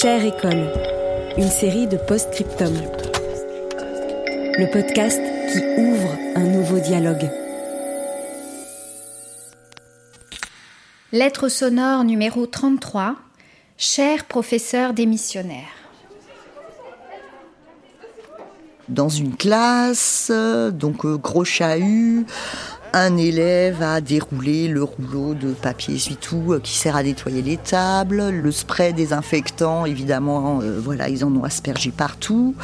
Chère école, une série de post-scriptum. Le podcast qui ouvre un nouveau dialogue. Lettre sonore numéro 33. Cher professeur démissionnaire. Dans une classe, donc euh, gros chahut, un élève a déroulé le rouleau de papier essuie-tout euh, qui sert à nettoyer les tables, le spray désinfectant, évidemment, euh, voilà, ils en ont aspergé partout.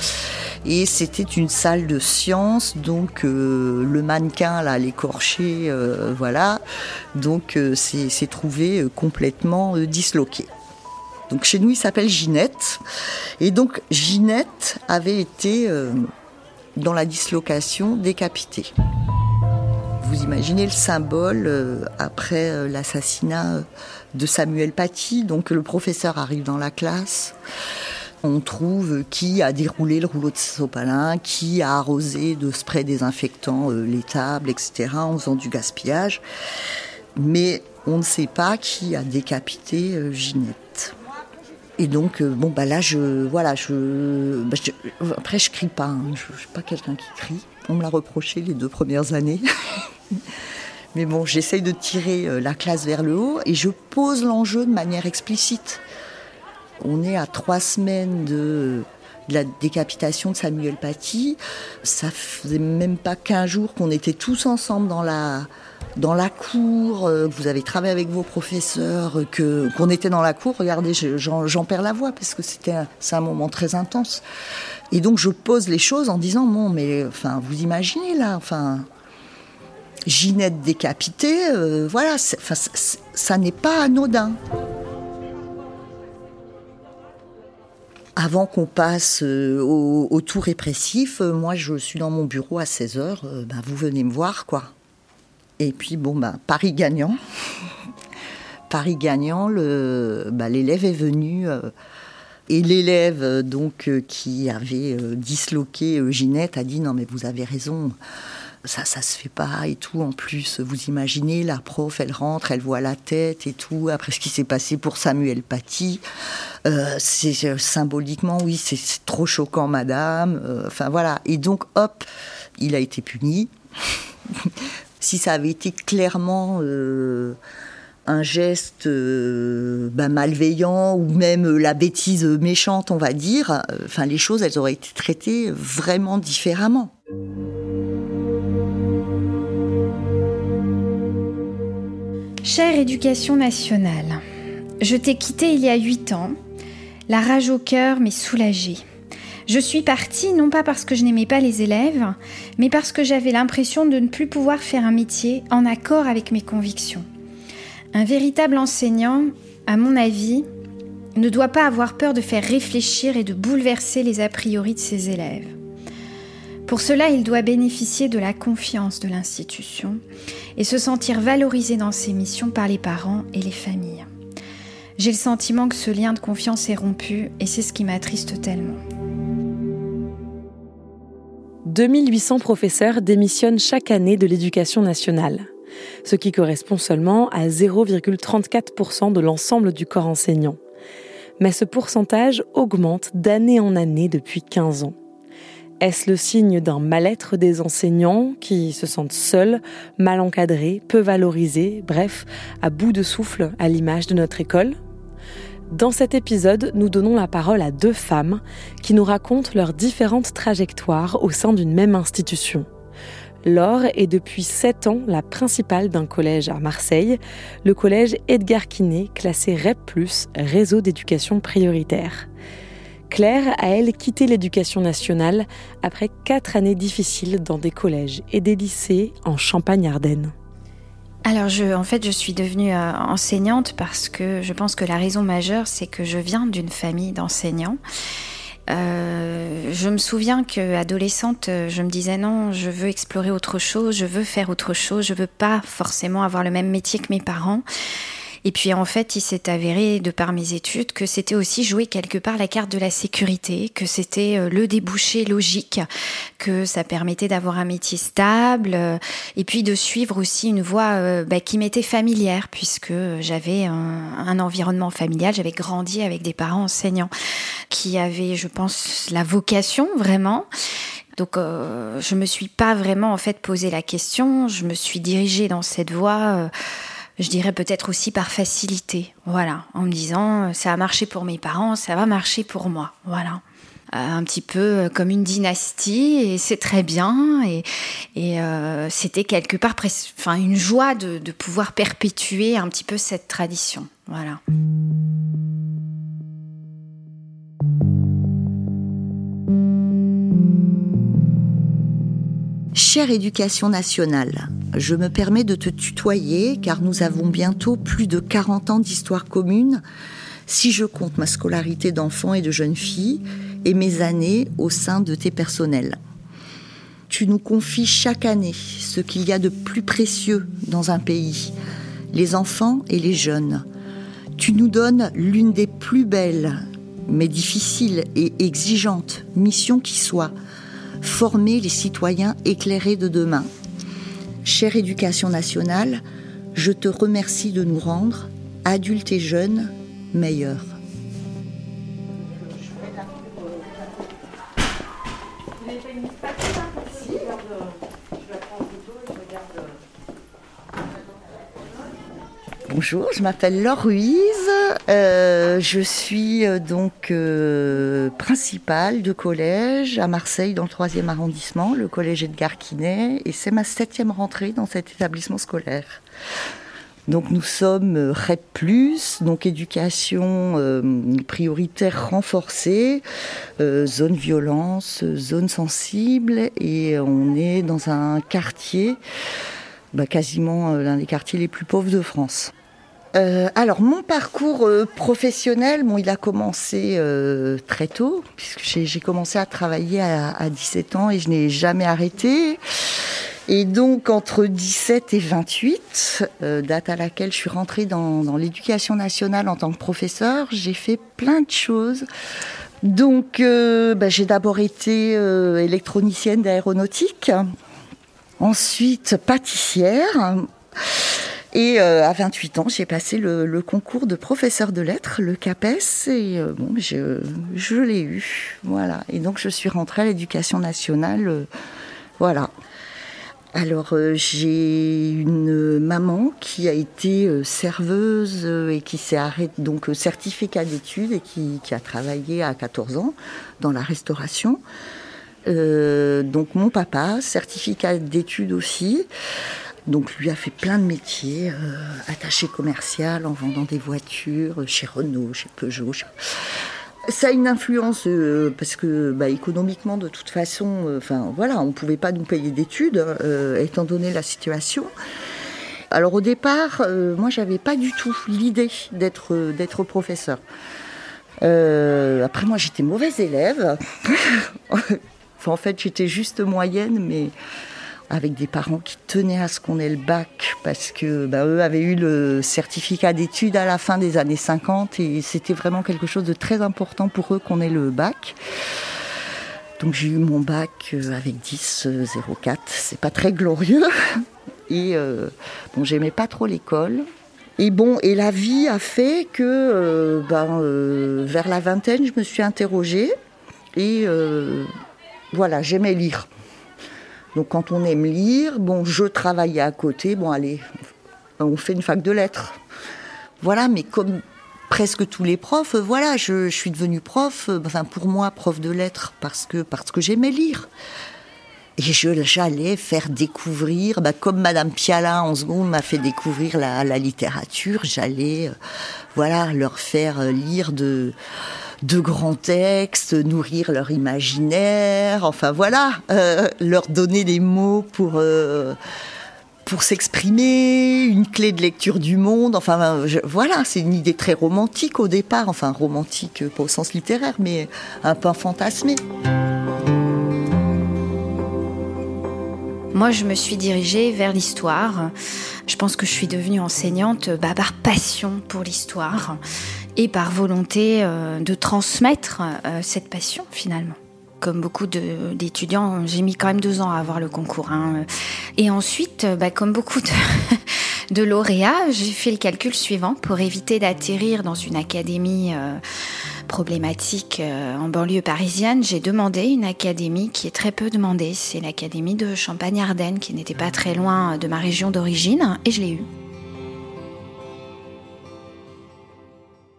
Et c'était une salle de science, donc euh, le mannequin, là, l'écorché, voilà, donc s'est trouvé complètement disloqué. Donc chez nous, il s'appelle Ginette. Et donc Ginette avait été dans la dislocation décapitée vous imaginez le symbole euh, après euh, l'assassinat euh, de Samuel Paty. Donc le professeur arrive dans la classe. On trouve qui a déroulé le rouleau de sopalin, qui a arrosé de spray désinfectant les tables, etc., en faisant du gaspillage. Mais on ne sait pas qui a décapité Ginette. Et donc, bon, bah là, je, voilà, je, bah, après, je crie pas. Hein. je, ne suis pas quelqu'un qui crie. On me l'a reproché les deux premières années. Mais bon, j'essaye de tirer euh, la classe vers le haut et je pose l'enjeu de manière explicite. On est à trois semaines de, la décapitation de Samuel Paty. Ça faisait même pas qu'un jours qu'on était tous ensemble dans la, dans la cour, euh, vous avez travaillé avec vos professeurs, que qu'on était dans la cour. Regardez, j'en perds la voix parce que c'était c'est un moment très intense. Et donc je pose les choses en disant bon, mais enfin vous imaginez là, enfin Ginette décapitée, euh, voilà, ça n'est pas anodin. Avant qu'on passe euh, au, tout répressif, euh, moi je suis dans mon bureau à 16h, ben, vous venez me voir quoi. Et puis bon, ben, Paris gagnant. Paris gagnant, ben, l'élève est venu. et l'élève donc qui avait disloqué Ginette a dit non mais vous avez raison ça, ça se fait pas et tout. En plus, vous imaginez, la prof, elle rentre, elle voit la tête et tout. Après ce qui s'est passé pour Samuel Paty, euh, c'est euh, symboliquement, oui, c'est trop choquant, madame. Euh, enfin voilà. Et donc, hop, il a été puni. Si ça avait été clairement un geste ben, malveillant ou même la bêtise méchante, on va dire, enfin les choses, elles auraient été traitées vraiment différemment. Chère éducation nationale, je t'ai quitté il y a huit ans. La rage au cœur m'est soulagée. Je suis partie non pas parce que je n'aimais pas les élèves, mais parce que j'avais l'impression de ne plus pouvoir faire un métier en accord avec mes convictions. Un véritable enseignant, à mon avis, ne doit pas avoir peur de faire réfléchir et de bouleverser les a priori de ses élèves. Pour cela, il doit bénéficier de la confiance de l'institution et se sentir valorisé dans ses missions par les parents et les familles. J'ai le sentiment que ce lien de confiance est rompu et c'est ce qui m'attriste tellement. 2800 professeurs démissionnent chaque année de l'éducation nationale, ce qui correspond seulement à 0,34% de l'ensemble du corps enseignant. Mais ce pourcentage augmente d'année en année depuis 15 ans. Est-ce le signe d'un mal-être des enseignants qui se sentent seuls, mal encadrés, peu valorisés, bref, à bout de souffle à l'image de notre école? Dans cet épisode, nous donnons la parole à deux femmes qui nous racontent leurs différentes trajectoires au sein d'une même institution. Laure est depuis 7 ans la principale d'un collège à Marseille, le collège Edgar Quinet, classé REP+, réseau d'éducation prioritaire. Claire a, elle, quitté l'éducation nationale après quatre années difficiles dans des collèges et des lycées en Champagne-Ardenne. Alors, je, en fait, je suis devenue euh, enseignante parce que je pense que la raison majeure, c'est que je viens d'une famille d'enseignants. Euh, je me souviens que adolescente, je me disais non, je veux explorer autre chose, je veux faire autre chose, je veux pas forcément avoir le même métier que mes parents. Et puis en fait, il s'est avéré, de par mes études, que c'était aussi jouer quelque part la carte de la sécurité, que c'était euh, le débouché logique, que ça permettait d'avoir un métier stable, euh, et puis de suivre aussi une voie euh, bah, qui m'était familière, puisque j'avais un, environnement familial, j'avais grandi avec des parents enseignants qui avaient, je pense, la vocation vraiment. Donc, euh, je me suis pas vraiment en fait posé la question. Je me suis dirigée dans cette voie je dirais peut-être aussi par facilité, voilà, en me disant ça a marché pour mes parents, ça va marcher pour moi, voilà. Euh, un petit peu euh, comme une dynastie et c'est très bien et, euh, c'était quelque part enfin une joie de, de pouvoir perpétuer un petit peu cette tradition, voilà. Chère éducation nationale, je me permets de te tutoyer car nous avons bientôt plus de 40 ans d'histoire commune si je compte ma scolarité d'enfant et de jeune fille et mes années au sein de tes personnels. Tu nous confies chaque année ce qu'il y a de plus précieux dans un pays, les enfants et les jeunes. Tu nous donnes l'une des plus belles, mais difficiles et exigeantes missions qui soient, former les citoyens éclairés de demain. Chère éducation nationale, je te remercie de nous rendre, adultes et jeunes, meilleurs. Bonjour, je m'appelle Laure Ruiz. Euh, je suis euh, donc euh, principale de collège à Marseille dans le 3e arrondissement, le collège Edgar Quinet, et c'est ma septième rentrée dans cet établissement scolaire. Donc nous sommes REP+, donc éducation prioritaire renforcée, zone violence, zone sensible, et on est dans un quartier, bah, quasiment l'un des quartiers les plus pauvres de France. Euh, alors mon parcours euh, professionnel, bon, il a commencé euh, très tôt, puisque j'ai commencé à travailler à, 17 ans et je n'ai jamais arrêté. Et donc entre 17 et 28, date à laquelle je suis rentrée dans, l'éducation nationale en tant que professeur, j'ai fait plein de choses. Donc bah, j'ai d'abord été électronicienne d'aéronautique, ensuite pâtissière. Et euh, à 28 ans, j'ai passé le, concours de professeur de lettres, le CAPES, et euh, bon, je, l'ai eu. Voilà. Et donc, je suis rentrée à l'éducation nationale. Euh, voilà. Alors, j'ai une maman qui a été serveuse et qui s'est arrêtée, donc certificat d'études, et qui, a travaillé à 14 ans dans la restauration. donc, mon papa, certificat d'études aussi. Donc lui a fait plein de métiers, euh, attaché commercial en vendant des voitures chez Renault, chez Peugeot. Ça a une influence euh, parce que bah, économiquement de toute façon, euh, voilà, on ne pouvait pas nous payer d'études étant donné la situation. Alors au départ, moi j'avais pas du tout l'idée d'être professeur. après moi j'étais mauvaise élève. en fait j'étais juste moyenne, mais avec des parents qui tenaient à ce qu'on ait le bac parce que bah, eux avaient eu le certificat d'études à la fin des années 50 et c'était vraiment quelque chose de très important pour eux qu'on ait le bac. Donc j'ai eu mon bac euh, avec 10 04, c'est pas très glorieux et euh, bon j'aimais pas trop l'école. Et bon, et la vie a fait que euh, ben, vers la vingtaine, je me suis interrogée et voilà, j'aimais lire. Donc quand on aime lire, bon, je travaillais à côté, bon allez, on fait une fac de lettres. Voilà, mais comme presque tous les profs, voilà, je, suis devenue prof, enfin pour moi prof de lettres parce que parce que j'aimais lire. Et j'allais faire découvrir, bah, comme Madame Piala en seconde m'a fait découvrir la, littérature, j'allais, euh, voilà, leur faire lire de de grands textes, nourrir leur imaginaire, enfin voilà, euh, leur donner des mots pour euh, pour s'exprimer, une clé de lecture du monde. Enfin voilà, c'est une idée très romantique au départ, enfin romantique pas au sens littéraire, mais un peu fantasmé. Moi, je me suis dirigée vers l'histoire. Je pense que je suis devenue enseignante bah, par passion pour l'histoire et par volonté euh, de transmettre euh, cette passion finalement. Comme beaucoup d'étudiants, j'ai mis quand même deux ans à avoir le concours. Hein. Et ensuite, bah, comme beaucoup de, de lauréats, j'ai fait le calcul suivant pour éviter d'atterrir dans une académie. Euh, problématique euh, en banlieue parisienne, j'ai demandé une académie qui est très peu demandée. C'est l'académie de Champagne-Ardenne, qui n'était pas très loin de ma région d'origine, et je l'ai eue.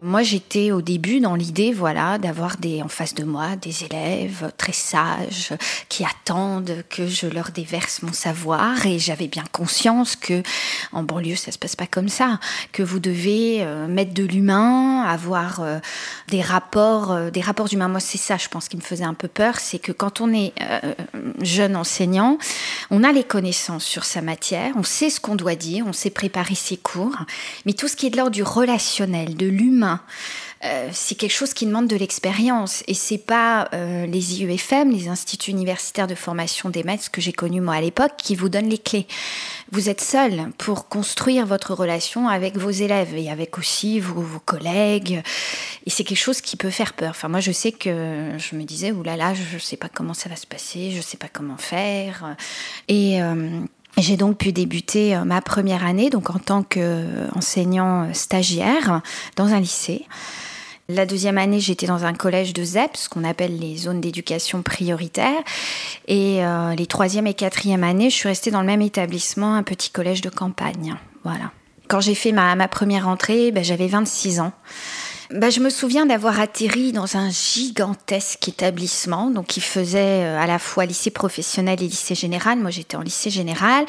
Moi, j'étais au début dans l'idée, voilà, d'avoir des, en face de moi des élèves très sages qui attendent que je leur déverse mon savoir. Et j'avais bien conscience que en banlieue, ça se passe pas comme ça, que vous devez euh, mettre de l'humain, avoir euh, des rapports, euh, des rapports humains. Moi, c'est ça, je pense, qui me faisait un peu peur, c'est que quand on est jeune enseignant, on a les connaissances sur sa matière, on sait ce qu'on doit dire, on sait préparer ses cours, mais tout ce qui est de l'ordre du relationnel, de l'humain euh, c'est quelque chose qui demande de l'expérience et c'est pas euh, les IUFM, les instituts universitaires de formation des maîtres que j'ai connus moi à l'époque, qui vous donnent les clés. Vous êtes seul pour construire votre relation avec vos élèves et avec aussi vos, collègues. Et c'est quelque chose qui peut faire peur. Enfin, moi, je sais que je me disais, oulala, là là, je ne sais pas comment ça va se passer, je ne sais pas comment faire. Et euh, j'ai donc pu débuter euh, ma première année donc en tant qu'enseignant euh, stagiaire dans un lycée. La deuxième année, j'étais dans un collège de ZEP, ce qu'on appelle les zones d'éducation prioritaire. Et euh, les troisième et quatrième années, je suis restée dans le même établissement, un petit collège de campagne. Voilà. Quand j'ai fait ma, ma première entrée, ben, j'avais 26 ans. Bah, je me souviens d'avoir atterri dans un gigantesque établissement, donc qui faisait euh, à la fois lycée professionnel et lycée général. Moi, j'étais en lycée général.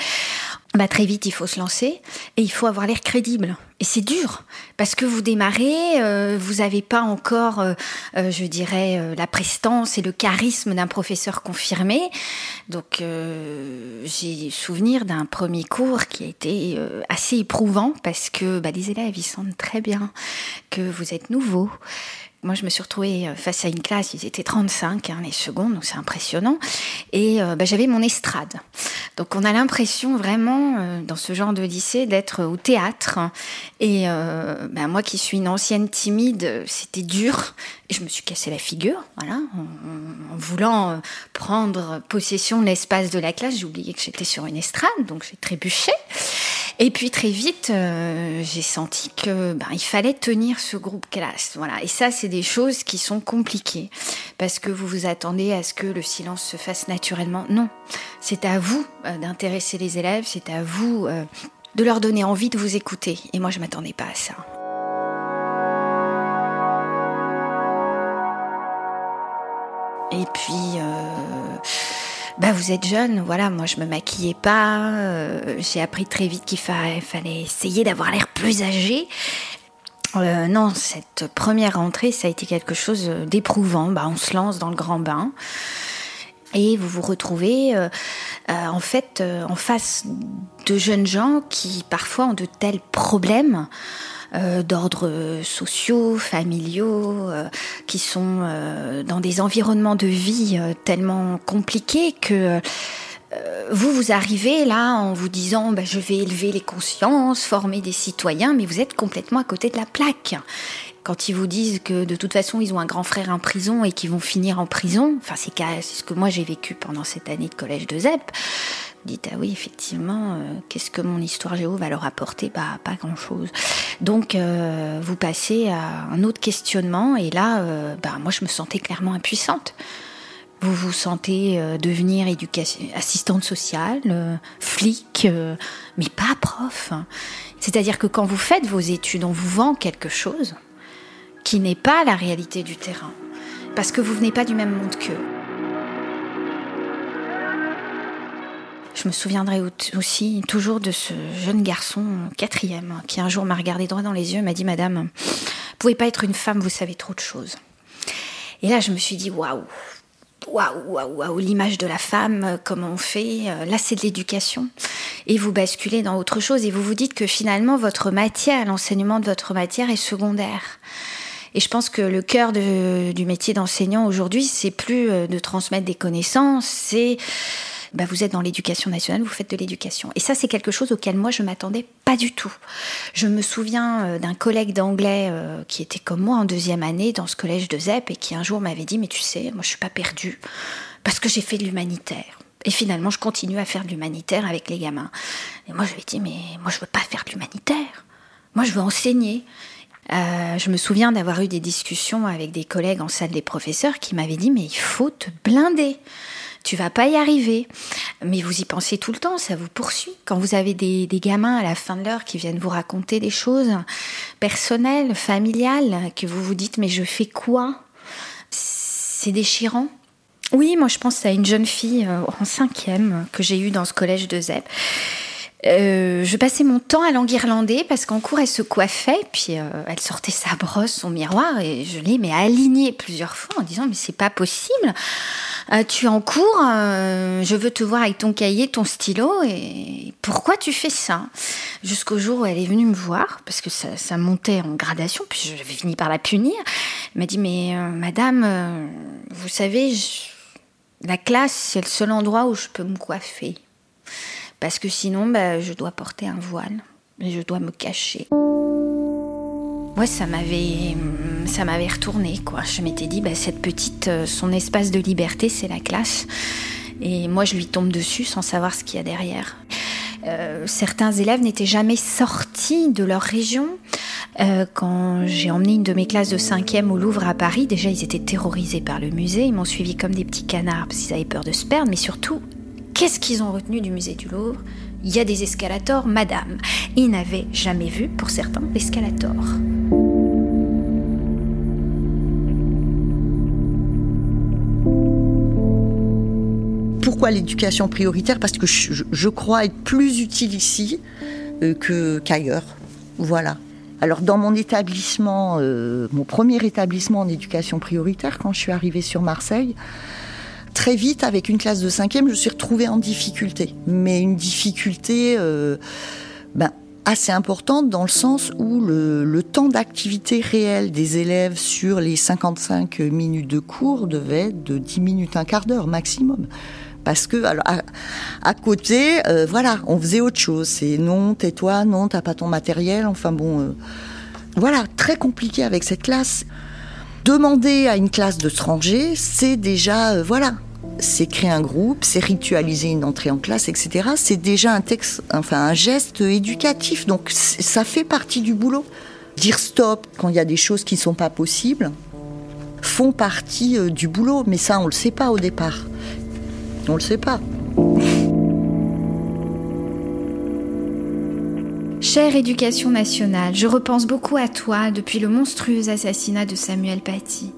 Bah, très vite, il faut se lancer et il faut avoir l'air crédible. Et c'est dur parce que vous démarrez, euh, vous n'avez pas encore, euh, euh, je dirais, la prestance et le charisme d'un professeur confirmé. Donc, j'ai souvenir d'un premier cours qui a été assez éprouvant parce que bah, les élèves, ils sentent très bien que vous êtes nouveau moi, je me suis retrouvée euh, face à une classe, ils étaient 35, hein, les secondes, donc c'est impressionnant. Et euh, bah, j'avais mon estrade. Donc on a l'impression vraiment, euh, dans ce genre de lycée, d'être au théâtre. Et bah, moi qui suis une ancienne timide, c'était dur. Et je me suis cassé la figure, voilà, en, en voulant prendre possession de l'espace de la classe. J'ai oublié que j'étais sur une estrade, donc j'ai trébuché. Et puis très vite, euh, j'ai senti que ben, il fallait tenir ce groupe classe. Voilà. Et ça, c'est des choses qui sont compliquées parce que vous vous attendez à ce que le silence se fasse naturellement. Non, c'est à vous euh, d'intéresser les élèves, c'est à vous euh, de leur donner envie de vous écouter. Et moi, je m'attendais pas à ça. Et puis bah vous êtes jeune, voilà, moi je me maquillais pas, euh, j'ai appris très vite qu'il fallait essayer d'avoir l'air plus âgé. Euh, non, cette première rentrée, ça a été quelque chose d'éprouvant. Bah, on se lance dans le grand bain et vous vous retrouvez euh, en fait en face de jeunes gens qui parfois ont de tels problèmes euh, d'ordre sociaux, familiaux, euh, qui sont euh, dans des environnements de vie tellement compliqués que vous, vous arrivez là en vous disant bah, je vais élever les consciences, former des citoyens, mais vous êtes complètement à côté de la plaque. Quand ils vous disent que de toute façon ils ont un grand frère en prison et qu'ils vont finir en prison, enfin c'est ce que moi j'ai vécu pendant cette année de collège de ZEP, dites ah oui effectivement euh, qu'est-ce que mon histoire géo va leur apporter? Bah pas grand chose donc euh, vous passez à un autre questionnement et là euh, bah moi je me sentais clairement impuissante vous vous sentez devenir assistante sociale, flic, mais pas prof. C'est-à-dire que quand vous faites vos études, on vous vend quelque chose qui n'est pas la réalité du terrain, parce que vous venez pas du même monde qu'eux. Je me souviendrai aussi toujours de ce jeune garçon quatrième qui un jour m'a regardé droit dans les yeux et m'a dit Madame, vous pouvez pas être une femme, vous savez trop de choses. Et là, je me suis dit, waouh, waouh, waouh, l'image de la femme, euh, comment on fait. Euh, là, c'est de l'éducation. Et vous basculez dans autre chose et vous vous dites que finalement, votre matière, l'enseignement de votre matière est secondaire. Et je pense que le cœur du métier d'enseignant aujourd'hui, c'est plus euh, de transmettre des connaissances, c'est bah, vous êtes dans l'éducation nationale, vous faites de l'éducation. Et ça, c'est quelque chose auquel moi, je m'attendais pas du tout. Je me souviens euh, d'un collègue d'anglais euh, qui était comme moi en deuxième année dans ce collège de ZEP et qui un jour m'avait dit, mais tu sais, moi, je suis pas perdue parce que j'ai fait de l'humanitaire. Et finalement, je continue à faire de l'humanitaire avec les gamins. Et moi, je lui ai dit, mais moi, je veux pas faire de l'humanitaire. Moi, je veux enseigner. Euh, je me souviens d'avoir eu des discussions avec des collègues en salle des professeurs qui m'avaient dit, mais il faut te blinder tu vas pas y arriver. Mais vous y pensez tout le temps, ça vous poursuit. Quand vous avez des, gamins à la fin de l'heure qui viennent vous raconter des choses personnelles, familiales, que vous vous dites mais je fais quoi? C'est déchirant. Oui, moi je pense à une jeune fille euh, en cinquième que j'ai eue dans ce collège de ZEP. Euh, je passais mon temps à l'enguirlander parce qu'en cours elle se coiffait, puis euh, elle sortait sa brosse, son miroir, et je l'ai mais aligné plusieurs fois en disant mais c'est pas possible. Euh, tu es en cours, je veux te voir avec ton cahier, ton stylo, et pourquoi tu fais ça? Jusqu'au jour où elle est venue me voir, parce que ça, montait en gradation, puis je vais fini par la punir. Elle m'a dit, mais madame, vous savez, la classe, c'est le seul endroit où je peux me coiffer. Parce que sinon, bah, je dois porter un voile, et je dois me cacher. Ouais, ça m'avait, ça m'avait retourné, quoi. Je m'étais dit, bah, cette petite, euh, son espace de liberté, c'est la classe. Et moi, je lui tombe dessus sans savoir ce qu'il y a derrière. Euh, certains élèves n'étaient jamais sortis de leur région. Euh, quand j'ai emmené une de mes classes de 5e au Louvre à Paris, déjà ils étaient terrorisés par le musée, ils m'ont suivi comme des petits canards parce qu'ils avaient peur de se perdre, mais surtout, qu'est-ce qu'ils ont retenu du musée du Louvre? Il y a des escalators, madame. Ils n'avaient jamais vu, pour certains, l'escalator. Pourquoi l'éducation prioritaire? Parce que je, crois être plus utile ici euh, qu'ailleurs. Voilà. Alors dans mon établissement, euh, mon premier établissement en éducation prioritaire, quand je suis arrivée sur Marseille, très vite avec une classe de cinquième, je suis retrouvée en difficulté. Mais une difficulté euh, ben, assez importante dans le sens où le, temps d'activité réel des élèves sur les 55 minutes de cours devait être de 10 minutes, un quart d'heure maximum parce que alors, à, côté, euh, voilà, on faisait autre chose. C'est non, tais-toi, non, t'as pas ton matériel. Enfin bon, euh, voilà, très compliqué avec cette classe. Demander à une classe de d'étrangers, c'est déjà, euh, voilà, c'est créer un groupe, c'est ritualiser une entrée en classe, etc. C'est déjà un texte, enfin un geste éducatif. Donc ça fait partie du boulot. Dire stop quand il y a des choses qui ne sont pas possibles font partie du boulot, mais ça on le sait pas au départ. On le sait pas. Chère éducation nationale, je repense beaucoup à toi depuis le monstrueux assassinat de Samuel Paty.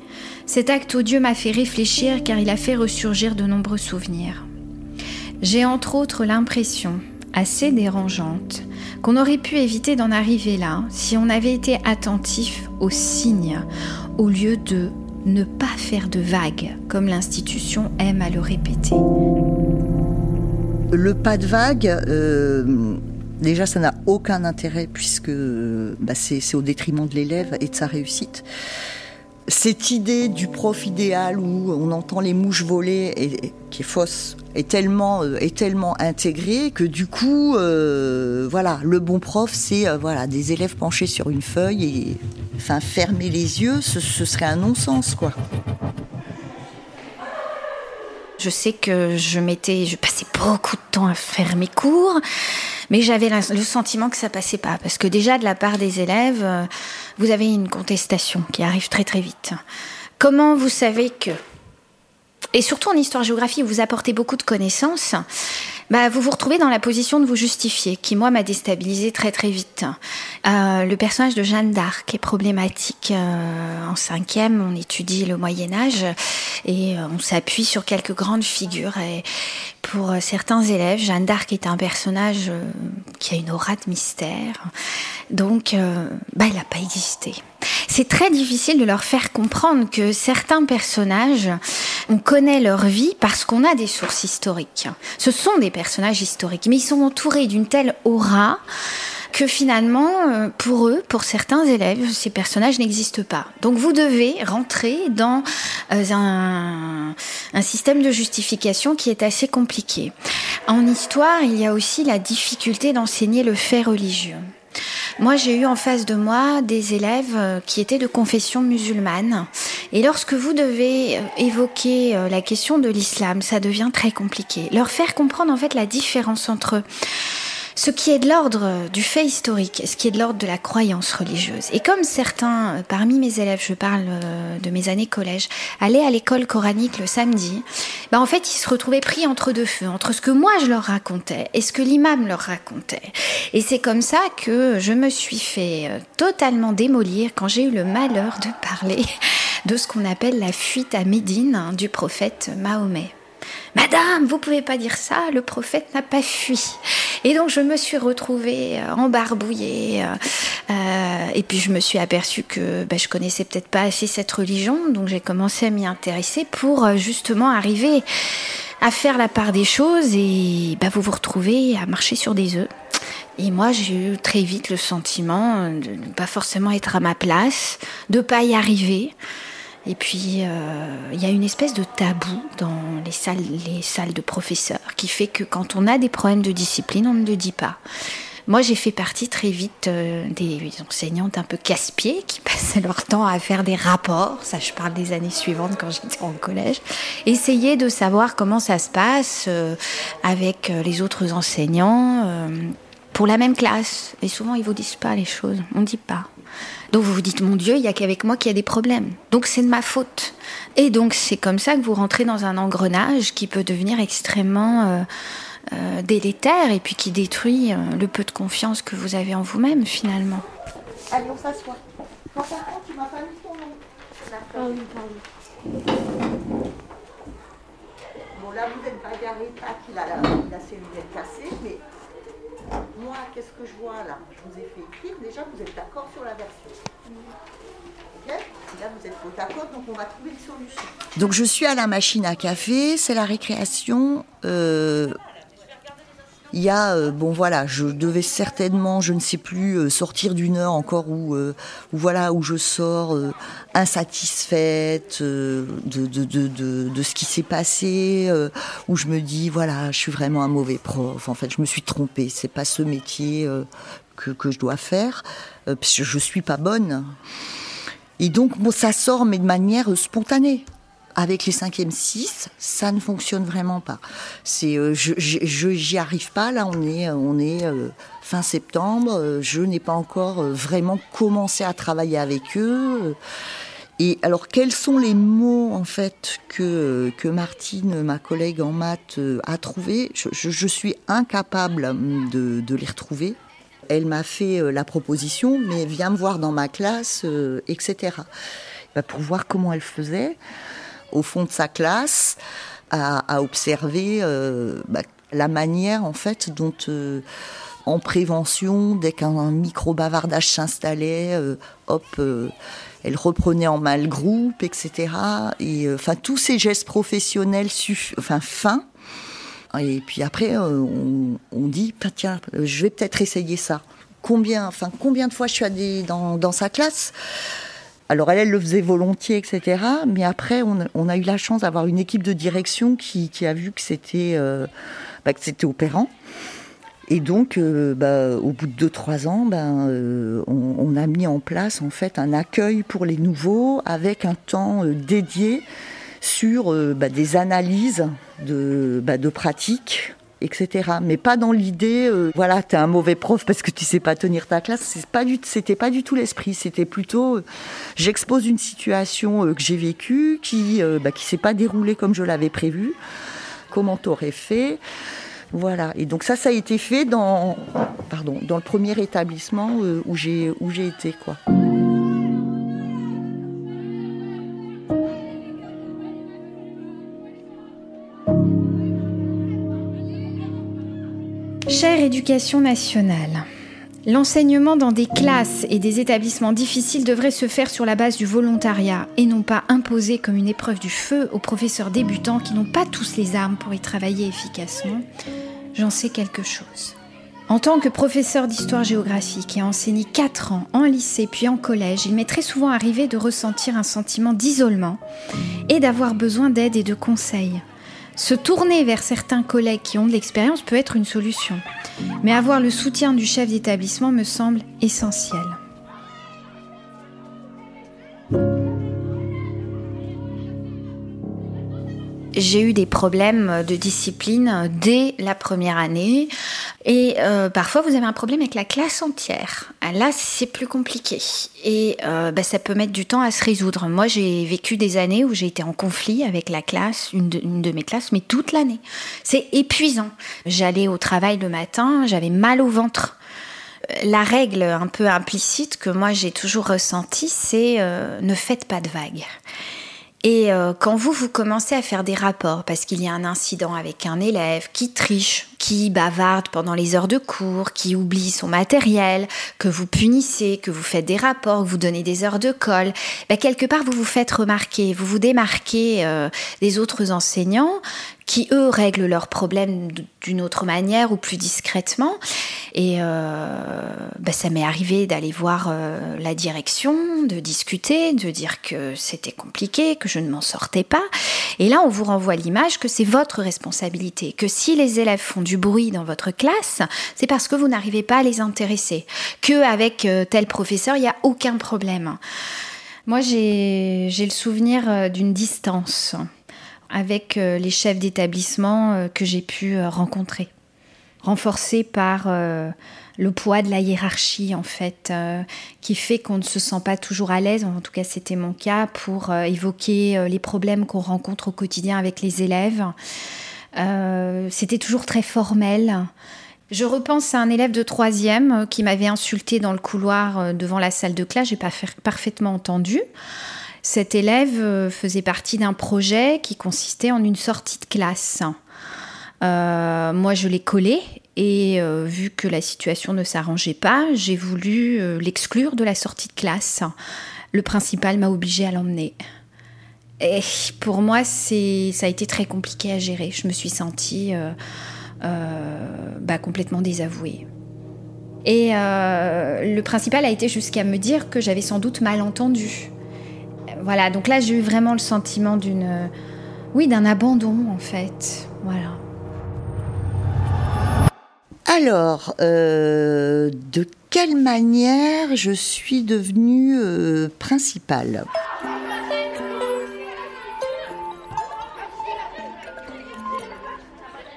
Cet acte odieux m'a fait réfléchir car il a fait ressurgir de nombreux souvenirs. J'ai entre autres l'impression, assez dérangeante, qu'on aurait pu éviter d'en arriver là si on avait été attentif aux signes au lieu de ne pas faire de vagues, comme l'institution aime à le répéter. Le pas de vague, euh, déjà, ça n'a aucun intérêt puisque bah, c'est au détriment de l'élève et de sa réussite. Cette idée du prof idéal où on entend les mouches voler, et, qui est fausse, est tellement, euh, est tellement intégrée que du coup, euh, voilà, le bon prof, c'est voilà des élèves penchés sur une feuille et Enfin, fermer les yeux, ce, serait un non-sens, quoi. Je sais que je m'étais, je passais beaucoup de temps à faire mes cours, mais j'avais le sentiment que ça passait pas, parce que déjà de la part des élèves, euh, vous avez une contestation qui arrive très très vite. Comment vous savez que et surtout en histoire-géographie, vous apportez beaucoup de connaissances bah, vous vous retrouvez dans la position de vous justifier, qui moi m'a déstabilisé très très vite. Euh, le personnage de Jeanne d'Arc est problématique. Euh, en cinquième, on étudie le Moyen Âge et euh, on s'appuie sur quelques grandes figures. Et pour certains élèves, Jeanne d'Arc est un personnage qui a une aura de mystère. Donc, bah, elle n'a pas existé. C'est très difficile de leur faire comprendre que certains personnages, on connaît leur vie parce qu'on a des sources historiques. Ce sont des personnages historiques, mais ils sont entourés d'une telle aura que finalement, euh, pour eux, pour certains élèves, ces personnages n'existent pas. Donc vous devez rentrer dans euh, un, un système de justification qui est assez compliqué. En histoire, il y a aussi la difficulté d'enseigner le fait religieux. Moi, j'ai eu en face de moi des élèves euh, qui étaient de confession musulmane. Et lorsque vous devez évoquer la question de l'islam, ça devient très compliqué. Leur faire comprendre en fait la différence entre ce qui est de l'ordre du fait historique, ce qui est de l'ordre de la croyance religieuse. Et comme certains, euh, parmi mes élèves, je parle euh, de mes années collège, allaient à l'école coranique le samedi, ben en fait, ils se retrouvaient pris entre deux feux, entre ce que moi je leur racontais et ce que l'imam leur racontait. Et c'est comme ça que je me suis fait euh, totalement démolir quand j'ai eu le malheur de parler de ce qu'on appelle la fuite à Médine hein, du prophète Mahomet. Madame, vous pouvez pas dire ça, le prophète n'a pas fui. Et donc je me suis retrouvée euh, embarbouillée. Euh, euh, et puis je me suis aperçue que ben, je connaissais peut-être pas assez cette religion, donc j'ai commencé à m'y intéresser pour justement arriver à faire la part des choses et ben, vous vous retrouvez à marcher sur des œufs. Et moi, j'ai eu très vite le sentiment de ne pas forcément être à ma place, de pas y arriver. Et puis, euh, il y a une espèce de tabou dans les salles, les salles de professeurs qui fait que quand on a des problèmes de discipline, on ne le dit pas. Moi, j'ai fait partie très vite euh, des enseignantes un peu casse-pieds qui passaient leur temps à faire des rapports. Ça, je parle des années suivantes quand j'étais en collège. Essayer de savoir comment ça se passe euh, avec les autres enseignants pour la même classe. Et souvent, ils vous disent pas les choses. On ne dit pas. Donc vous vous dites, mon Dieu, il n'y a qu'avec moi qu'il y a des problèmes. Donc c'est de ma faute. Et donc c'est comme ça que vous rentrez dans un engrenage qui peut devenir extrêmement euh, euh, délétère et puis qui détruit euh, le peu de confiance que vous avez en vous-même finalement. Allez, on s'assoit. Quand tu m'as pas mis ton nom. Oui, pardon. Bon, là, vous êtes bagarré, pas qu'il a la, la cellule cassée, mais moi, qu'est-ce que je vois là? Je vous ai fait écrire, déjà vous êtes d'accord sur la version. Ok? Là, vous êtes d'accord, donc on va trouver une solution. Donc je suis à la machine à café, c'est la récréation. Euh, il y a, euh, bon voilà, je devais certainement, je ne sais plus, euh, sortir d'une heure encore où, où, voilà, où je sors insatisfaite de, de, de, de, ce qui s'est passé, où je me dis, voilà, je suis vraiment un mauvais prof. En fait, je me suis trompée. C'est pas ce métier que, que je dois faire, parce que je suis pas bonne. Et donc, bon, ça sort, mais de manière spontanée avec les 5e 6, ça ne fonctionne vraiment pas. C'est, euh, je, j'y arrive pas. Là, on est, on est euh, fin septembre. Euh, je n'ai pas encore vraiment commencé à travailler avec eux. Et alors, quels sont les mots en fait que que Martine, ma collègue en maths, a trouvé je, je, suis incapable de, de les retrouver. Elle m'a fait la proposition, mais viens me voir dans ma classe, etc. Bah, pour voir comment elle faisait au fond de sa classe à, observer euh, bah, la manière en fait dont euh, en prévention, dès qu'un micro bavardage s'installait, euh, hop, elle reprenait en main le groupe, etc. Et enfin tous ces gestes professionnels, enfin fins. Et puis après, on, dit, tiens, je vais peut-être essayer ça. Combien, enfin combien de fois je suis allée dans, dans sa classe? Alors elle, elle le faisait volontiers, etc. Mais après, on, a eu la chance d'avoir une équipe de direction qui, a vu que c'était euh, bah, que c'était opérant. Et donc, euh, bah, au bout de deux trois ans, ben, euh, on, a mis en place en fait un accueil pour les nouveaux avec un temps dédié sur bah, des analyses de, de pratiques etc. Mais pas dans l'idée, euh, voilà, t'es un mauvais prof parce que tu sais pas tenir ta classe. C'est pas du, c'était pas du tout l'esprit. C'était plutôt, euh, j'expose une situation euh, que j'ai vécue, qui, bah, s'est pas déroulée comme je l'avais prévu. Comment t'aurais fait? Voilà. Et donc ça, ça a été fait dans, pardon, dans le premier établissement où j'ai, où j'ai été, quoi. Chère éducation nationale, L'enseignement dans des classes et des établissements difficiles devrait se faire sur la base du volontariat et non pas imposé comme une épreuve du feu aux professeurs débutants qui n'ont pas tous les armes pour y travailler efficacement. J'en sais quelque chose. En tant que professeur d'histoire-géographie qui a enseigné 4 ans en lycée puis en collège, il m'est très souvent arrivé de ressentir un sentiment d'isolement et d'avoir besoin d'aide et de conseils. Se tourner vers certains collègues qui ont de l'expérience peut être une solution mais avoir le soutien du chef d'établissement me semble essentiel. J'ai eu des problèmes de discipline dès la première année. Et euh, parfois, vous avez un problème avec la classe entière. Ah, là, c'est plus compliqué. Et euh, bah, ça peut mettre du temps à se résoudre. Moi, j'ai vécu des années où j'ai été en conflit avec la classe, une de, mes classes, mais toute l'année. C'est épuisant. J'allais au travail le matin, j'avais mal au ventre la règle un peu implicite que moi j'ai toujours ressentie, c'est euh, ne faites pas de vagues. Et euh, quand vous, vous commencez à faire des rapports parce qu'il y a un incident avec un élève qui triche, qui bavarde pendant les heures de cours, qui oublie son matériel, que vous punissez, que vous faites des rapports, que vous donnez des heures de colle, bah, quelque part vous vous faites remarquer, vous vous démarquez euh, des autres enseignants qui, eux, règlent leurs problèmes d'une autre manière ou plus discrètement. Et euh, bah, ça m'est arrivé d'aller voir euh, la direction, de discuter, de dire que c'était compliqué, que je ne m'en sortais pas. Et là, on vous renvoie l'image que c'est votre responsabilité, que si les élèves font du bruit dans votre classe, c'est parce que vous n'arrivez pas à les intéresser, que avec euh, tel professeur, il n'y a aucun problème. Moi, j'ai le souvenir d'une distance avec euh, les chefs d'établissement euh, que j'ai pu euh, rencontrer, renforcés par le poids de la hiérarchie en fait, qui fait qu'on ne se sent pas toujours à l'aise, en tout cas c'était mon cas, pour évoquer les problèmes qu'on rencontre au quotidien avec les élèves. c'était toujours très formel. Je repense à un élève de troisième qui m'avait insulté dans le couloir devant la salle de classe, j'ai pas parfaitement entendu. Cet élève euh, faisait partie d'un projet qui consistait en une sortie de classe. Euh, moi, je l'ai collé et euh, vu que la situation ne s'arrangeait pas, j'ai voulu l'exclure de la sortie de classe. Le principal m'a obligé à l'emmener. Et pour moi, ça a été très compliqué à gérer. Je me suis sentie bah, complètement désavouée. Et le principal a été jusqu'à me dire que j'avais sans doute mal entendu voilà, donc là j'ai eu vraiment le sentiment d'une, oui, d'un abandon en fait. Voilà. Alors, euh, de quelle manière je suis devenue euh, principale?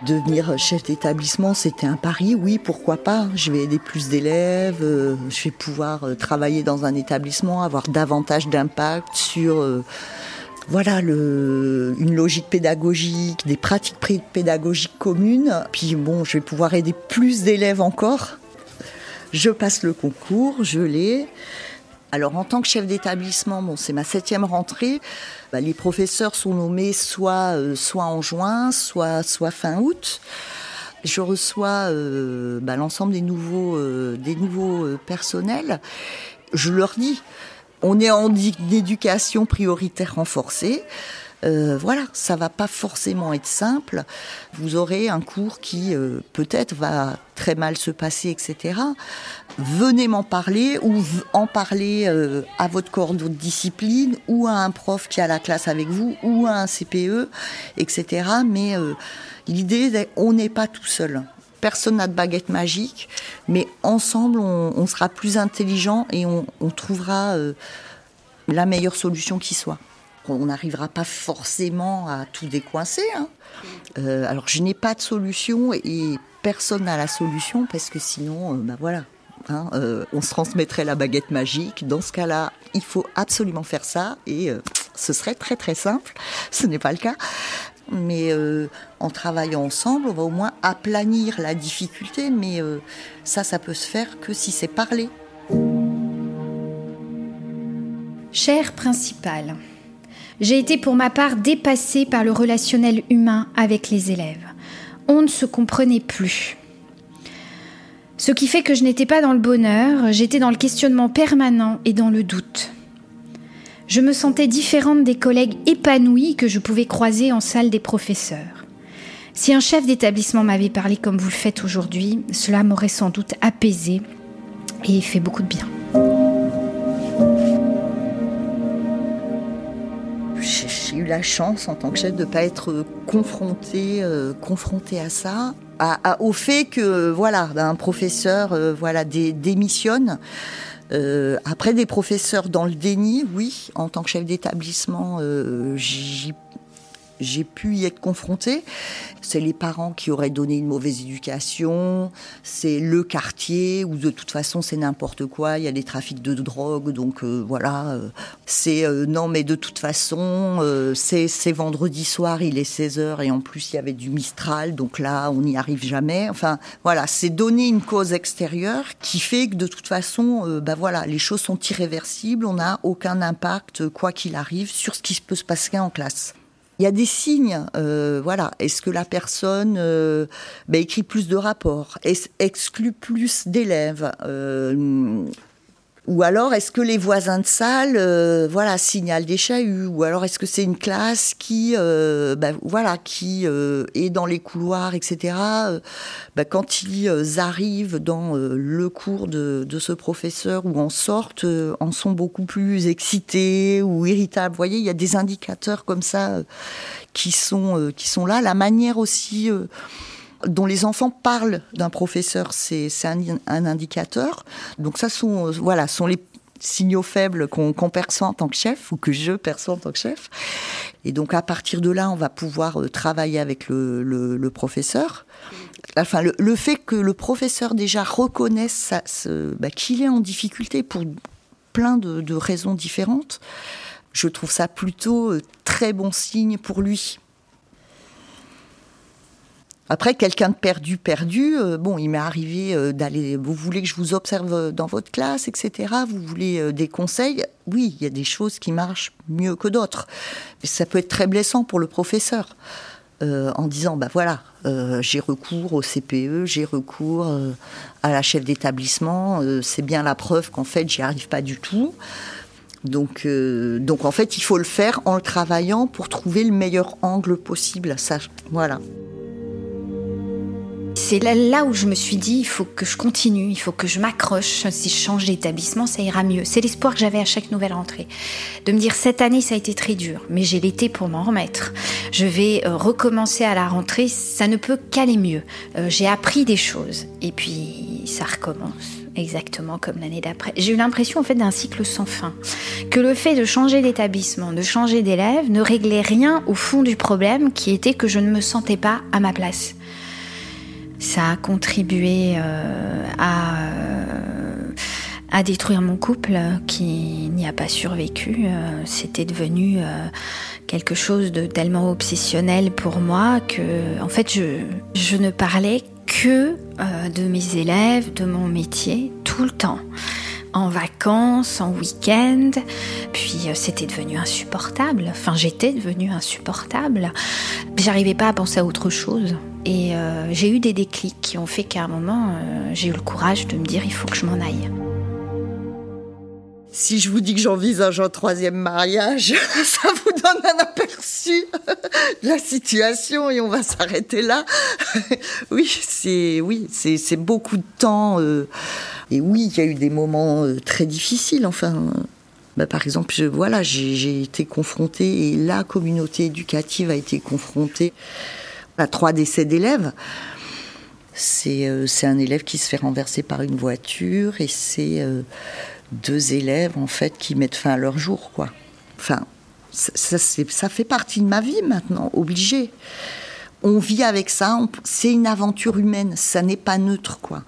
Devenir chef d'établissement, c'était un pari, oui, pourquoi pas. Je vais aider plus d'élèves, euh, je vais pouvoir euh, travailler dans un établissement, avoir davantage d'impact sur euh, voilà une logique pédagogique, des pratiques pédagogiques communes. Puis bon, je vais pouvoir aider plus d'élèves encore. Je passe le concours, je l'ai. Alors en tant que chef d'établissement, bon, c'est ma septième rentrée. Bah, les professeurs sont nommés soit, euh, soit en juin, soit, soit fin août. Je reçois euh, bah, l'ensemble des nouveaux, euh, des nouveaux personnels. Je leur dis, on est en éducation prioritaire renforcée. Euh, voilà, ça va pas forcément être simple. Vous aurez un cours qui euh, peut-être va très mal se passer, etc. Venez m'en parler ou en parler euh, à votre corps de discipline ou à un prof qui a la classe avec vous ou à un CPE, etc. Mais l'idée, on n'est pas tout seul. Personne n'a de baguette magique, mais ensemble, on, sera plus intelligent et on, on trouvera la meilleure solution qui soit. On n'arrivera pas forcément à tout décoincer. Hein. Euh, alors je n'ai pas de solution et personne n'a la solution parce que sinon, ben voilà, hein, euh, on se transmettrait la baguette magique. Dans ce cas-là, il faut absolument faire ça et ce serait très très simple. Ce n'est pas le cas. Mais en travaillant ensemble, on va au moins aplanir la difficulté. Mais ça, ça peut se faire que si c'est parlé. Cher principal, j'ai été pour ma part dépassée par le relationnel humain avec les élèves. On ne se comprenait plus. Ce qui fait que je n'étais pas dans le bonheur, j'étais dans le questionnement permanent et dans le doute. Je me sentais différente des collègues épanouis que je pouvais croiser en salle des professeurs. Si un chef d'établissement m'avait parlé comme vous le faites aujourd'hui, cela m'aurait sans doute apaisé et fait beaucoup de bien. La chance en tant que chef de ne pas être confrontée euh, confronté à ça, au fait que voilà, un professeur euh, voilà démissionne. Euh, après des professeurs dans le déni, oui, en tant que chef d'établissement, j'y j'ai pu y être confrontée. C'est les parents qui auraient donné une mauvaise éducation, c'est le quartier où de toute façon c'est n'importe quoi, il y a des trafics de drogue, donc euh, voilà. Euh, c'est euh, non mais de toute façon c'est vendredi soir, il est 16h et en plus il y avait du Mistral, donc là on n'y arrive jamais. Enfin voilà, c'est donner une cause extérieure qui fait que de toute façon, bah voilà, les choses sont irréversibles, on n'a aucun impact quoi qu'il arrive sur ce qui peut se passer en classe il y a des signes. Euh, voilà. Est-ce que la personne euh, ben, écrit plus de rapports, exclut plus d'élèves euh, ou alors, est-ce que les voisins de salle, euh, voilà, signalent des chahuts? Ou alors, est-ce que c'est une classe qui, euh, bah, voilà, qui euh, est dans les couloirs, etc. Bah, quand ils arrivent dans le cours de, ce professeur ou en sortent, en sont beaucoup plus excités ou irritables? Vous voyez, il y a des indicateurs comme ça qui sont qui sont là. La manière aussi dont les enfants parlent d'un professeur, c'est un, indicateur. Donc ça sont voilà sont les signaux faibles qu'on perçoit en tant que chef ou que je perçois en tant que chef. Et donc à partir de là, on va pouvoir euh, travailler avec le, professeur. Enfin, le, fait que le professeur déjà reconnaisse bah, qu'il est en difficulté pour plein de, de raisons différentes, je trouve ça plutôt euh, très bon signe pour lui. Après, quelqu'un de perdu, perdu, euh, bon, il m'est arrivé euh, d'aller. Vous voulez que je vous observe dans votre classe, etc. Vous voulez euh, des conseils? Oui, il y a des choses qui marchent mieux que d'autres. Mais ça peut être très blessant pour le professeur. en disant, bah voilà, j'ai recours au CPE, j'ai recours à la chef d'établissement, c'est bien la preuve qu'en fait, j'y arrive pas du tout. Donc, donc en fait, il faut le faire en le travaillant pour trouver le meilleur angle possible. Ça, voilà c'est là, où je me suis dit, il faut que je continue, il faut que je m'accroche. Si je change d'établissement, ça ira mieux. C'est l'espoir que j'avais à chaque nouvelle rentrée. De me dire, cette année, ça a été très dur, mais j'ai l'été pour m'en remettre. Je vais euh, recommencer à la rentrée, ça ne peut qu'aller mieux. Euh, j'ai appris des choses, et puis ça recommence exactement comme l'année d'après. J'ai eu l'impression en fait d'un cycle sans fin, que le fait de changer d'établissement, de changer d'élève, ne réglait rien au fond du problème qui était que je ne me sentais pas à ma place. Ça a contribué euh, euh, à, détruire mon couple qui n'y a pas survécu. Euh, c'était devenu quelque chose de tellement obsessionnel pour moi que, en fait, je, ne parlais que de mes élèves, de mon métier, tout le temps en vacances, en week-end. Puis c'était devenu insupportable. Enfin, j'étais devenue insupportable. J'arrivais pas à penser à autre chose. Et euh, j'ai eu des déclics qui ont fait qu'à un moment, euh, j'ai eu le courage de me dire il faut que je m'en aille. Si je vous dis que j'envisage un troisième mariage, ça vous donne un aperçu de la situation et on va s'arrêter là. oui, c'est oui, c'est beaucoup de temps. Euh, et oui, il y a eu des moments très difficiles. Enfin, bah, par exemple, voilà, j'ai été confrontée et la communauté éducative a été confrontée à trois décès d'élèves. Euh, c'est un élève qui se fait renverser par une voiture et c'est euh, deux élèves en fait qui mettent fin à leur jour quoi. Enfin, ça, ça fait partie de ma vie maintenant, obligé. On vit avec ça, c'est une aventure humaine, ça n'est pas neutre quoi.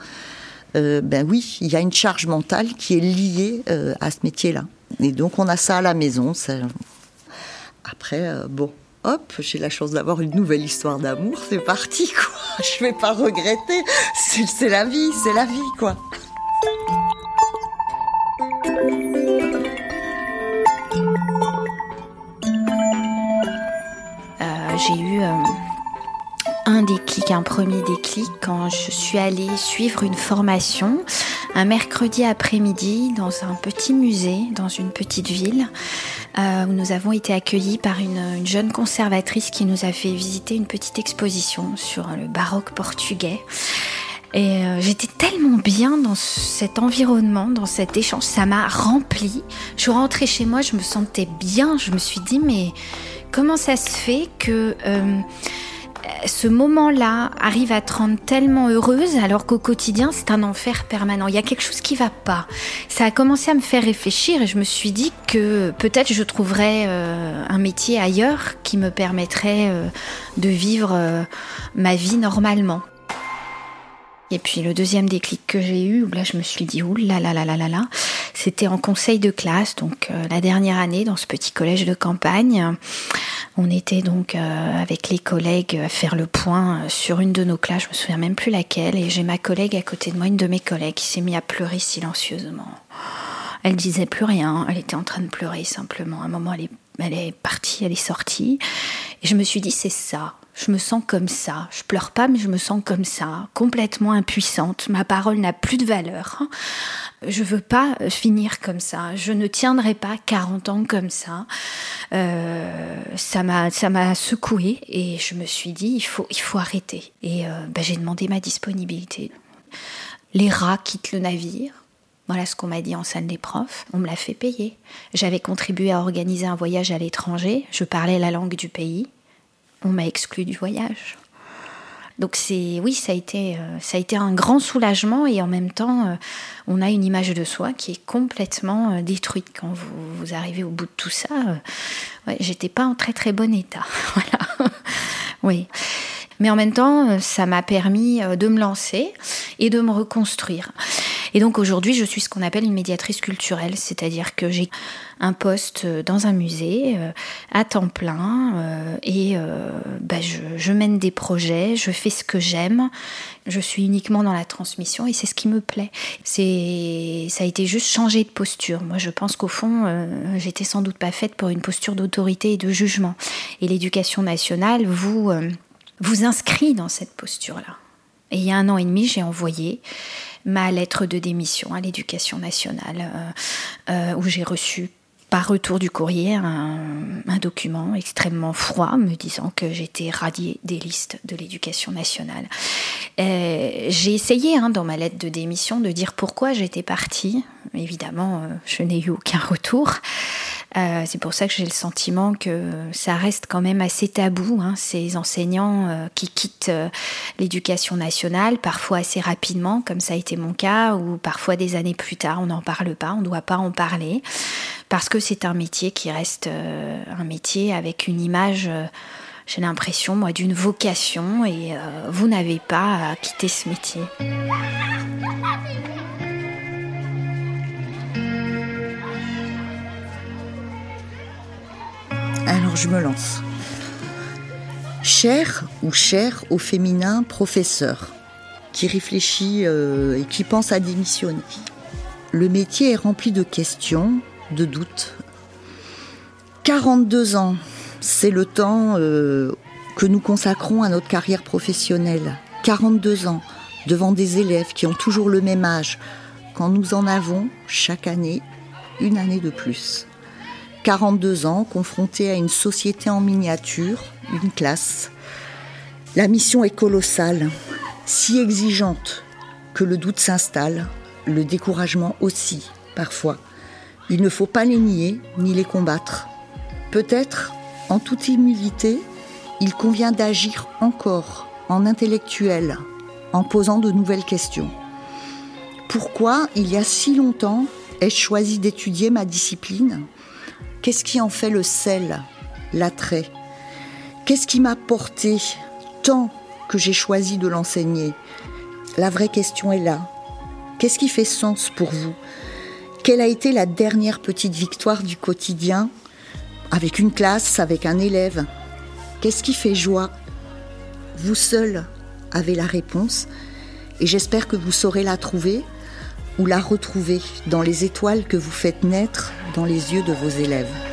Euh, ben oui, il y a une charge mentale qui est liée à ce métier-là. Et donc on a ça à la maison. Après, bon, hop, j'ai la chance d'avoir une nouvelle histoire d'amour, c'est parti quoi. Je vais pas regretter, c'est la vie, c'est la vie quoi. Euh, j'ai eu euh, un déclic, un premier déclic quand je suis allée suivre une formation un mercredi après-midi dans un petit musée, dans une petite ville, euh, où nous avons été accueillis par une, jeune conservatrice qui nous a fait visiter une petite exposition sur le baroque portugais. Et euh, j'étais tellement bien dans cet environnement, dans cet échange, ça m'a rempli. Je suis rentrée chez moi, je me sentais bien, je me suis dit mais comment ça se fait que... Euh, ce moment-là arrive à te rendre tellement heureuse alors qu'au quotidien c'est un enfer permanent? Il y a quelque chose qui va pas. Ça a commencé à me faire réfléchir et je me suis dit que peut-être je trouverais euh, un métier ailleurs qui me permettrait euh, de vivre euh, ma vie normalement. Et puis le deuxième déclic que j'ai eu, où là je me suis dit, ouh là là là là là là, c'était en conseil de classe, donc la dernière année dans ce petit collège de campagne. On était donc euh, avec les collègues à faire le point sur une de nos classes, je me souviens même plus laquelle, et j'ai ma collègue à côté de moi, une de mes collègues, qui s'est mise à pleurer silencieusement. Elle disait plus rien, elle était en train de pleurer simplement. À un moment, elle est, elle est partie, elle est sortie, et je me suis dit c'est ça. Je me sens comme ça. Je pleure pas, mais je me sens comme ça, complètement impuissante. Ma parole n'a plus de valeur je veux pas finir comme ça. Je ne tiendrai pas 40 ans comme ça. Euh, ça m'a ça m'a secoué et je me suis dit il faut il faut arrêter. Et euh, bah, j'ai demandé ma disponibilité. Les rats quittent le navire. Voilà ce qu'on m'a dit en salle des profs. On me l'a fait payer. J'avais contribué à organiser un voyage à l'étranger. Je parlais la langue du pays. On m'a exclu du voyage. Donc c'est oui, ça a été euh, ça a été un grand soulagement et en même temps, euh, on a une image de soi qui est complètement euh, détruite quand vous, arrivez au bout de tout ça. J'étais pas en très très bon état, voilà. oui. Mais en même temps, ça m'a permis de me lancer et de me reconstruire. Et donc aujourd'hui, je suis ce qu'on appelle une médiatrice culturelle, c'est-à-dire que j'ai un poste dans un musée euh, à temps plein euh, et euh, bah, je, mène des projets, je fais ce que j'aime, je suis uniquement dans la transmission et c'est ce qui me plaît. C'est, ça a été juste changer de posture. Moi, je pense qu'au fond, j'étais sans doute pas faite pour une posture d'autorité et de jugement. Et l'éducation nationale vous vous inscrit dans cette posture-là. Et il y a un an et demi, j'ai envoyé ma lettre de démission à l'éducation nationale, euh, euh, où j'ai reçu par retour du courrier un, document extrêmement froid me disant que j'étais radiée des listes de l'éducation nationale. Euh, j'ai essayé hein, dans ma lettre de démission de dire pourquoi j'étais partie. Évidemment, je n'ai eu aucun retour. Euh, c'est pour ça que j'ai le sentiment que ça reste quand même assez tabou, hein, ces enseignants euh, qui quittent euh, l'éducation nationale, parfois assez rapidement, comme ça a été mon cas, ou parfois des années plus tard, on n'en parle pas, on ne doit pas en parler, parce que c'est un métier qui reste un métier avec une image j'ai l'impression, moi, d'une vocation et vous n'avez pas à quitter ce métier. Alors je me lance. Cher ou cher au féminin professeur qui réfléchit euh, et qui pense à démissionner. Le métier est rempli de questions, de doutes. 42 ans, c'est le temps euh, que nous consacrons à notre carrière professionnelle. 42 ans devant des élèves qui ont toujours le même âge, quand nous en avons chaque année une année de plus. 42 ans, confronté à une société en miniature, une classe. La mission est colossale, si exigeante que le doute s'installe, le découragement aussi, parfois. Il ne faut pas les nier ni les combattre. Peut-être, en toute humilité, il convient d'agir encore en intellectuel, en posant de nouvelles questions. Pourquoi, il y a si longtemps, ai-je choisi d'étudier ma discipline? Qu'est-ce qui en fait le sel, l'attrait? Qu'est-ce qui m'a porté tant que j'ai choisi de l'enseigner? La vraie question est là. Qu'est-ce qui fait sens pour vous? Quelle a été la dernière petite victoire du quotidien? Avec une classe, avec un élève. Qu'est-ce qui fait joie? Vous seul avez la réponse. Et j'espère que vous saurez la trouver ou la retrouver dans les étoiles que vous faites naître dans les yeux de vos élèves.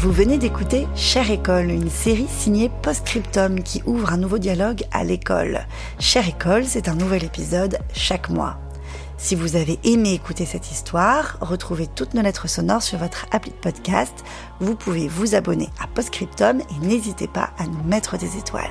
Vous venez d'écouter Chère École, une série signée Postscriptum qui ouvre un nouveau dialogue à l'école. Chère École, c'est un nouvel épisode chaque mois. Si vous avez aimé écouter cette histoire, retrouvez toutes nos lettres sonores sur votre appli de podcast. Vous pouvez vous abonner à Postscriptum et n'hésitez pas à nous mettre des étoiles.